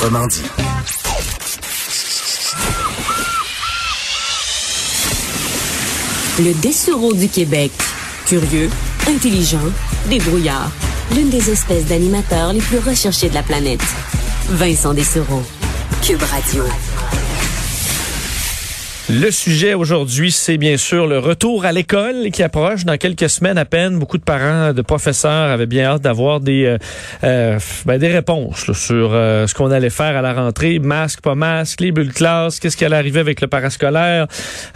Autrement dit. Le Dessureau du Québec. Curieux, intelligent, débrouillard. L'une des espèces d'animateurs les plus recherchées de la planète. Vincent Dessureau. Cube Radio. Le sujet aujourd'hui, c'est bien sûr le retour à l'école qui approche dans quelques semaines à peine. Beaucoup de parents, de professeurs avaient bien hâte d'avoir des euh, euh ben, des réponses sur euh, ce qu'on allait faire à la rentrée, masque, pas masque, les bulles classe, qu'est-ce qui allait arriver avec le parascolaire,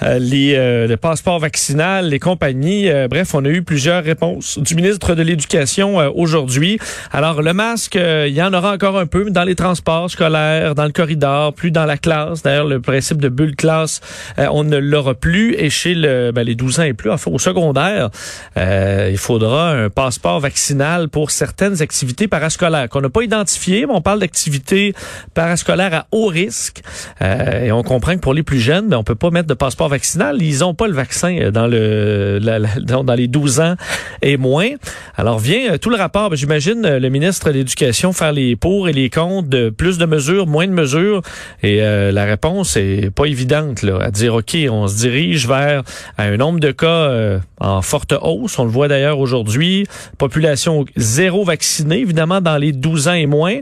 les le passeport vaccinal, les compagnies. bref, on a eu plusieurs réponses du ministre de l'Éducation aujourd'hui. Alors le masque, il y en aura encore un peu dans les transports scolaires, dans le corridor, plus dans la classe. D'ailleurs, le principe de bulle classe euh, on ne l'aura plus. Et chez ben, les 12 ans et plus, enfin, au secondaire, euh, il faudra un passeport vaccinal pour certaines activités parascolaires qu'on n'a pas identifiées, mais on parle d'activités parascolaires à haut risque. Euh, et on comprend que pour les plus jeunes, ben, on peut pas mettre de passeport vaccinal. Ils ont pas le vaccin dans, les 12 ans et moins. Alors vient tout le rapport. Ben, j'imagine le ministre de l'Éducation faire les pour et les contre de plus de mesures, moins de mesures. Et la réponse est pas évidente là dire, OK, on se dirige vers un nombre de cas euh, en forte hausse. On le voit d'ailleurs aujourd'hui. Population zéro vaccinée, évidemment, dans les 12 ans et moins.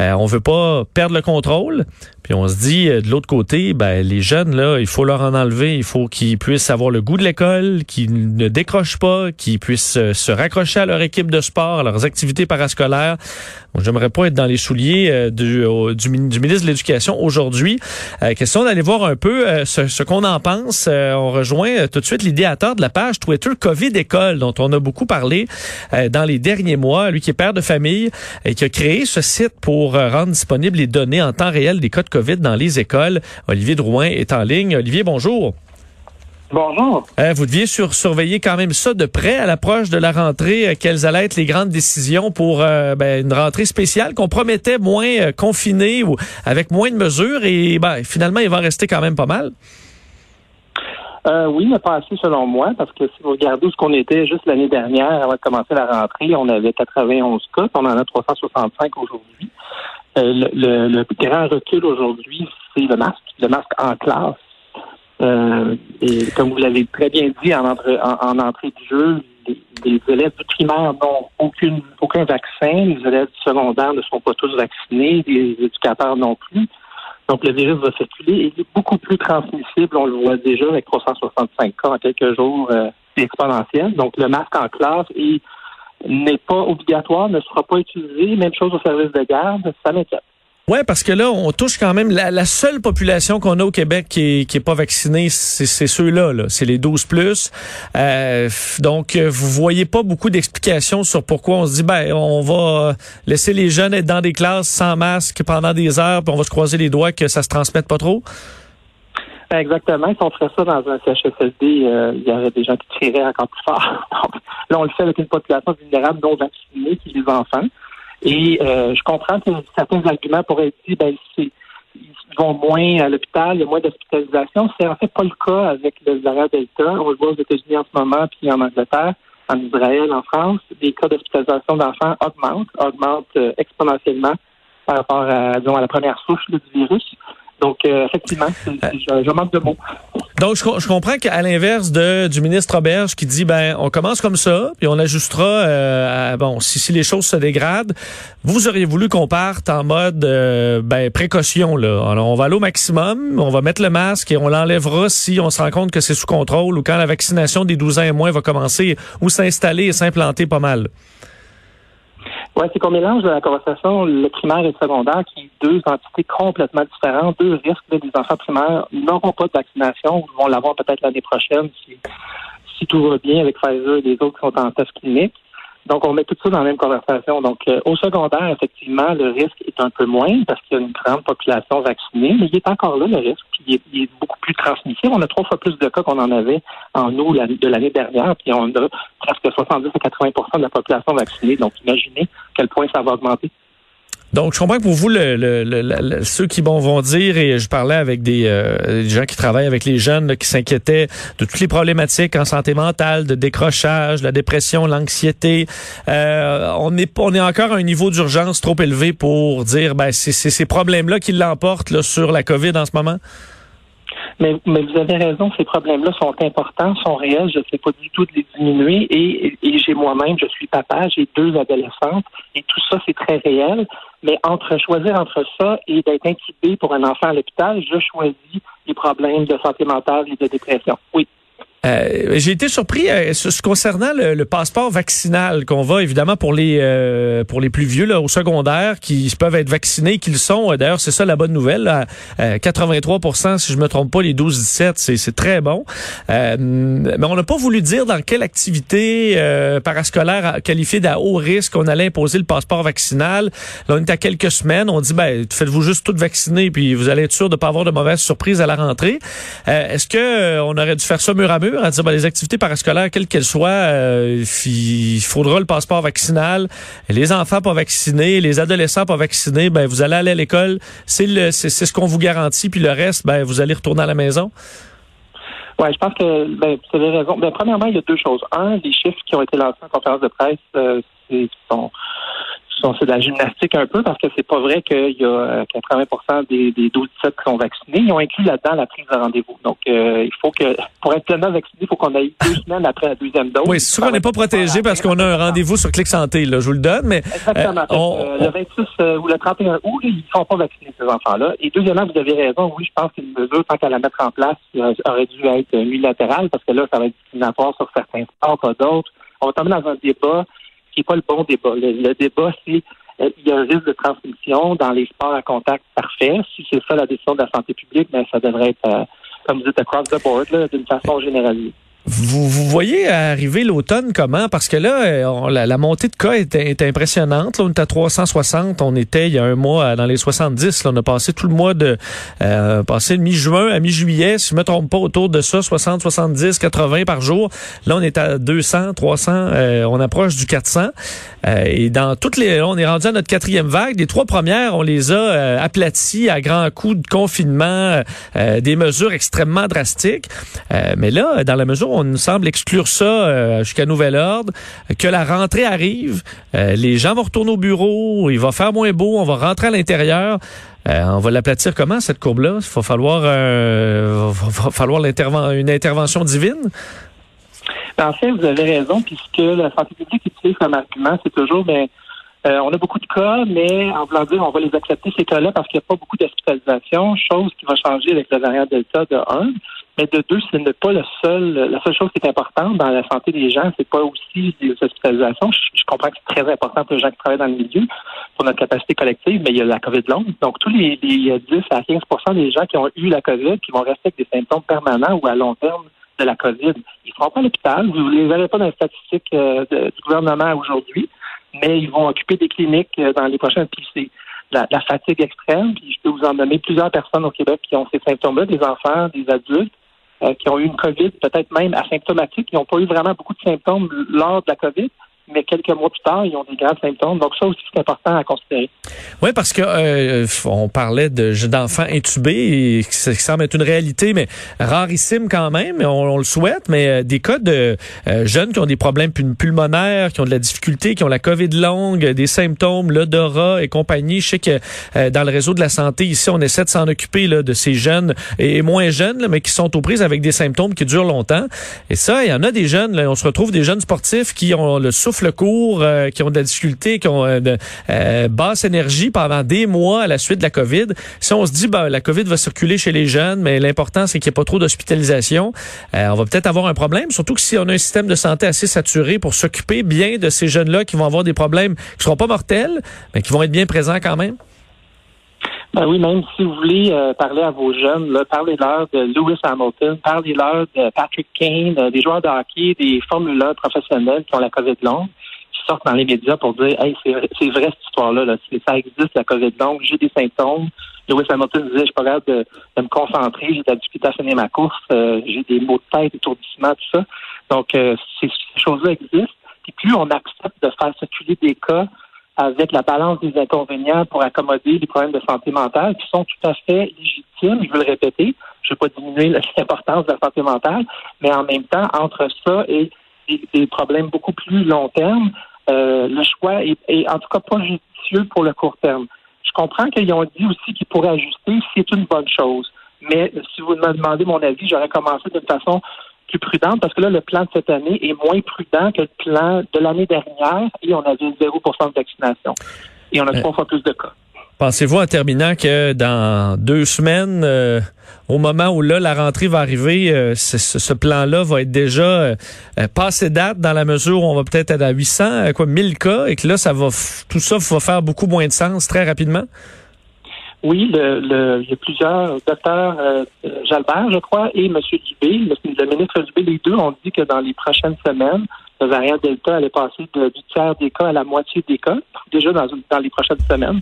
Euh, on veut pas perdre le contrôle. Puis on se dit, euh, de l'autre côté, ben, les jeunes, là, il faut leur en enlever. Il faut qu'ils puissent avoir le goût de l'école, qu'ils ne décrochent pas, qu'ils puissent se raccrocher à leur équipe de sport, à leurs activités parascolaires. J'aimerais pas être dans les souliers du, du, ministre de l'Éducation aujourd'hui. question d'aller voir un peu ce, ce qu'on en pense. Euh, on rejoint euh, tout de suite l'idéateur de la page Twitter Covid École, dont on a beaucoup parlé euh, dans les derniers mois. Lui qui est père de famille et qui a créé ce site pour rendre disponibles les données en temps réel des de COVID dans les écoles. Olivier Drouin est en ligne. Olivier, bonjour. Bonjour. vous deviez surveiller quand même ça de près à l'approche de la rentrée. quelles allaient être les grandes décisions pour ben, une rentrée spéciale qu'on promettait moins confinée ou avec moins de mesures et ben, finalement il va rester quand même pas mal? Euh, oui, mais pas assez selon moi, parce que si vous regardez où ce qu'on était juste l'année dernière, avant de commencer la rentrée, on avait 91 cas, on en a 365 aujourd'hui. Euh, le, grand recul aujourd'hui, c'est le masque, le masque en classe. Euh, et comme vous l'avez très bien dit en, en, entrée du jeu, les, élèves du primaire n'ont aucune, aucun vaccin, les élèves du secondaire ne sont pas tous vaccinés, les éducateurs non plus. Donc, le virus va circuler et il est beaucoup plus transmissible. On le voit déjà avec 365 cas en quelques jours. Euh, exponentiel. Donc, le masque en classe n'est pas obligatoire, ne sera pas utilisé. Même chose au service de garde. Ça m'inquiète. Ouais, parce que là, on touche quand même la, seule population qu'on a au Québec qui est, qui est pas vaccinée, c'est ceux-là, -là, c'est les 12 plus. Euh, donc, euh, vous voyez pas beaucoup d'explications sur pourquoi on se dit ben on va laisser les jeunes être dans des classes sans masque pendant des heures, puis on va se croiser les doigts que ça se transmette pas trop? Exactement. Si on ferait ça dans un CHSLD, euh, il y aurait des gens qui tireraient encore plus fort. là, on le fait avec une population vulnérable non vaccinée, qui est les enfants. Et euh, je comprends que certains arguments pourraient être dit, ben, c'est, ils vont moins à l'hôpital, il y a moins d'hospitalisation. C'est en fait pas le cas avec le variant Delta. On le voit aux États-Unis en ce moment, puis en Angleterre, en Israël, en France. Les cas d'hospitalisation d'enfants augmentent, augmentent euh, exponentiellement par rapport à, disons, à la première souche du virus. Donc, euh, effectivement, je, manque de mots. Donc, je, comprends qu'à l'inverse de du ministre Auberge qui dit, ben, on commence comme ça, puis on ajustera, euh, bon, si, si les choses se dégradent, vous auriez voulu qu'on parte en mode, euh, ben, précaution, là. Alors, on va aller au maximum, on va mettre le masque et on l'enlèvera si on se rend compte que c'est sous contrôle ou quand la vaccination des 12 ans et moins va commencer ou s'installer et s'implanter pas mal. Oui, c'est qu'on mélange dans la conversation le primaire et le secondaire, qui sont deux entités complètement différentes, deux risques. des enfants primaires n'auront pas de vaccination, vont l'avoir peut-être l'année prochaine si, si tout va bien avec Pfizer et les autres qui sont en test clinique. Donc, on met tout ça dans la même conversation. Donc, euh, au secondaire, effectivement, le risque est un peu moins parce qu'il y a une grande population vaccinée, mais il est encore là, le risque, puis il est, beaucoup plus transmissible. On a trois fois plus de cas qu'on en avait en août de l'année dernière, puis on a presque 70 à 80% de la population vaccinée. Donc, imaginez quel point ça va augmenter. Donc, je comprends que pour vous, le, ceux qui vont dire, et je parlais avec des, euh, gens qui travaillent avec les jeunes qui s'inquiétaient de toutes les problématiques en santé mentale, de décrochage, la dépression, l'anxiété. Euh, on est on est encore à un niveau d'urgence trop élevé pour dire, ben c'est ces problèmes-là qui l'emportent sur la COVID en ce moment? Mais, mais vous avez raison, ces problèmes-là sont importants, sont réels. Je ne sais pas du tout de les diminuer. Et, et, j'ai moi-même, je suis papa, j'ai deux adolescentes, et tout ça, c'est très réel. Mais entre choisir entre ça et d'être intubé pour un enfant à l'hôpital, je choisis les problèmes de santé mentale et de dépression. Oui. Euh, j'ai été surpris euh, concernant le, passeport vaccinal qu'on va évidemment pour les euh, pour les plus vieux là, au secondaire qui peuvent être vaccinés, qu'ils sont. D'ailleurs, c'est ça la bonne nouvelle. 83% si je me trompe pas, les 12-17, c'est très bon. mais on n'a pas voulu dire dans quelle activité parascolaire qualifiée d'à haut risque on allait imposer le passeport vaccinal. Là, on est à quelques semaines. On dit ben faites-vous juste tout vacciner puis vous allez être sûr de pas avoir de mauvaises surprises à la rentrée. Est-ce que on aurait dû faire ça mur à mur? À dire ben, les activités parascolaires, quelles qu'elles soient, euh, il faudra le passeport vaccinal. Les enfants pas vaccinés, les adolescents pas vaccinés, ben vous allez aller à l'école, c'est le c'est ce qu'on vous garantit, puis le reste, ben vous allez retourner à la maison. Oui, je pense que ben, vous avez raison. Ben, premièrement, il y a deux choses. Un, les chiffres qui ont été lancés en conférence de presse euh, sont c'est de la gymnastique un peu parce que c'est pas vrai qu'il y a 80 euh, des, des 12 qui sont vaccinés. Ils ont inclus là-dedans la prise de rendez-vous. Donc, euh, il faut que, pour être pleinement vacciné, il faut qu'on aille deux semaines après la deuxième dose. Oui, c'est sûr qu'on n'est pas protégé parce qu'on a un rendez-vous sur Clic Santé, là, je vous le donne, mais. Exactement. Euh, le 26 ou le 31 août, ils ne sont pas vaccinés, ces enfants-là. Et deuxièmement, vous avez raison, oui, je pense qu'une mesure, tant qu'à la mettre en place, aurait dû être unilatérale parce que là, ça va être discriminatoire sur certains sports, pas d'autres. On va tomber dans un débat qui n'est pas le bon débat. Le, débat, c'est euh, il y a un risque de transmission dans les sports à contact parfait. Si c'est ça la décision de la santé publique, ben, ça devrait être, euh, comme vous dites, across the board, d'une façon généralisée. Vous, vous, voyez arriver l'automne comment? Parce que là, euh, la, montée de cas est, impressionnante. Là, on est à 360. On était il y a un mois dans les 70. Là, on a passé tout le mois de euh, passé de mi-juin à mi-juillet. Si je me trompe pas, autour de ça, 60, 70, 80 par jour. Là, on est à 200, 300. Euh, on approche du 400. Euh, et dans toutes les... on est rendu à notre quatrième vague. Les trois premières, on les a aplaties à grands coups de confinement, des mesures extrêmement drastiques. mais là, dans la mesure où on nous semble exclure ça euh, jusqu'à nouvel ordre, que la rentrée arrive, euh, les gens vont retourner au bureau, il va faire moins beau, on va rentrer à l'intérieur. Euh, on va l'aplatir comment cette courbe-là? Il va falloir, va falloir une intervention divine? En fait, vous avez raison, puisque la santé publique utilise comme argument, c'est toujours, mais ben, on a beaucoup de cas, mais en voulant dire, on va les accepter ces cas-là parce qu'il n'y a pas beaucoup d'hospitalisation, chose qui va changer avec le variant Delta de 1. Mais de deux, ce n'est pas le seul, la seule chose qui est importante dans la santé des gens, c'est pas aussi les hospitalisations. Je, comprends que c'est très important pour les gens qui travaillent dans le milieu, pour notre capacité collective, mais il y a la COVID longue. Donc, tous les, 10 à 15 des gens qui ont eu la COVID, qui vont rester avec des symptômes permanents ou à long terme de la COVID, ils ne seront pas à l'hôpital. Vous ne les avez pas dans les statistiques euh, du gouvernement aujourd'hui, mais ils vont occuper des cliniques euh, dans les prochaines. Puis c'est la, la, fatigue extrême. Puis je peux vous en nommer plusieurs personnes au Québec qui ont ces symptômes-là, des enfants, des adultes. Euh, qui ont eu une COVID peut-être même asymptomatique, qui n'ont pas eu vraiment beaucoup de symptômes lors de la COVID, mais quelques mois plus tard, ils ont des graves symptômes. Donc ça aussi, c'est important à considérer. Oui, parce que euh, on parlait de d'enfants intubés, et ça semble être une réalité, mais rarissime quand même, on, on le souhaite, mais euh, des cas de euh, jeunes qui ont des problèmes pulmonaires, qui ont de la difficulté, qui ont la COVID longue, des symptômes, l'odorat et compagnie. Je sais que dans le réseau de la santé, ici, on essaie de s'en occuper là, de ces jeunes et, moins jeunes, mais qui sont aux prises avec des symptômes qui durent longtemps. Et ça, il y en a des jeunes, là, on se retrouve des jeunes sportifs qui ont le souffle euh, qui ont de la difficulté, qui ont euh, de euh, basse énergie pendant des mois à la suite de la COVID. Si on se dit, ben, la COVID va circuler chez les jeunes, mais l'important, c'est qu'il n'y ait pas trop d'hospitalisation, on va peut-être avoir un problème, surtout que si on a un système de santé assez saturé pour s'occuper bien de ces jeunes-là qui vont avoir des problèmes qui ne seront pas mortels, mais qui vont être bien présents quand même. Ben oui, même si vous voulez parler à vos jeunes, parlez-leur de Lewis Hamilton, parlez-leur de Patrick Kane, des joueurs de hockey, des formulaires professionnels qui ont la COVID longue sortent dans les médias pour dire Hey, c'est vrai, cette histoire-là, là. ça existe, la COVID longue, j'ai des symptômes. Lewis Hamilton disait Je pas capable de, me concentrer, j'ai de la à finir ma course, euh, j'ai des maux de tête, étourdissement, tout ça. Donc, euh, ces, choses-là existent. Puis plus on accepte de faire circuler des cas avec la balance des inconvénients pour accommoder les problèmes de santé mentale qui sont tout à fait légitimes, je veux le répéter. Je ne veux pas diminuer l'importance de la santé mentale, mais en même temps, entre ça et des, problèmes beaucoup plus long terme, euh, le choix est, est, en tout cas pas judicieux pour le court terme. Je comprends qu'ils ont dit aussi qu'ils pourraient ajuster, c'est une bonne chose. Mais si vous me demandez mon avis, j'aurais commencé d'une façon plus prudente parce que là, le plan de cette année est moins prudent que le plan de l'année dernière et on avait 0 de vaccination. Et on a trois fois plus de cas. Pensez-vous en terminant que dans deux semaines, euh, au moment où là la rentrée va arriver, euh, ce, plan-là va être déjà euh, passé date dans la mesure où on va peut-être être à 800, quoi, 1000 cas, et que là, ça va, tout ça va faire beaucoup moins de sens très rapidement? Oui, le, il y a plusieurs docteurs, euh, Jalbert, je crois, et M. Dubé, le, ministre Dubé, les deux ont dit que dans les prochaines semaines, le variant Delta allait passer de, du tiers des cas à la moitié des cas, déjà dans, dans les prochaines semaines.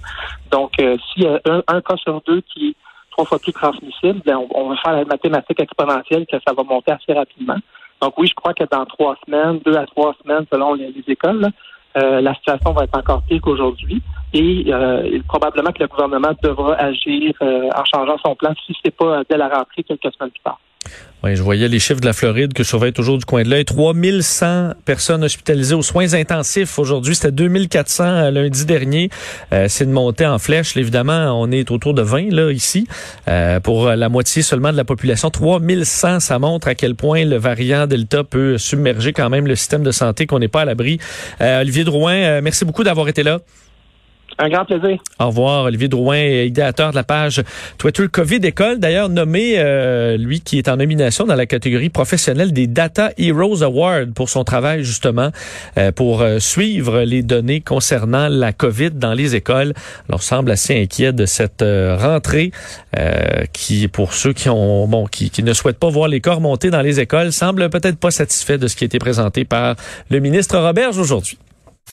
Donc, euh, s'il y a un, cas sur deux qui est trois fois plus transmissible, ben, on, va faire la mathématique exponentielle que ça va monter assez rapidement. Donc oui, je crois que dans trois semaines, deux à trois semaines selon les, écoles, euh, la situation va être encore pire qu'aujourd'hui euh, et probablement que le gouvernement devra agir euh, en changeant son plan si ce n'est pas dès la rentrée quelques semaines plus tard. Oui, je voyais les chiffres de la Floride que je surveille toujours du coin de l'œil. 3100 personnes hospitalisées aux soins intensifs aujourd'hui. C'était 2400 euh, lundi dernier. c'est une montée en flèche. Évidemment, on est autour de 20 là ici pour la moitié seulement de la population. 3100, ça montre à quel point le variant Delta peut submerger quand même le système de santé, qu'on n'est pas à l'abri. Olivier Drouin, merci beaucoup d'avoir été là. Un grand plaisir. Au revoir, Olivier Drouin, idéateur de la page Twitter COVID École, d'ailleurs nommé, euh, lui qui est en nomination dans la catégorie professionnelle des Data Heroes Awards pour son travail justement euh, pour euh, suivre les données concernant la COVID dans les écoles. Alors, semble assez inquiet de cette rentrée qui, pour ceux qui ont, bon, qui, qui ne souhaitent pas voir les corps monter dans les écoles, semble peut-être pas satisfait de ce qui a été présenté par le ministre Roberge aujourd'hui.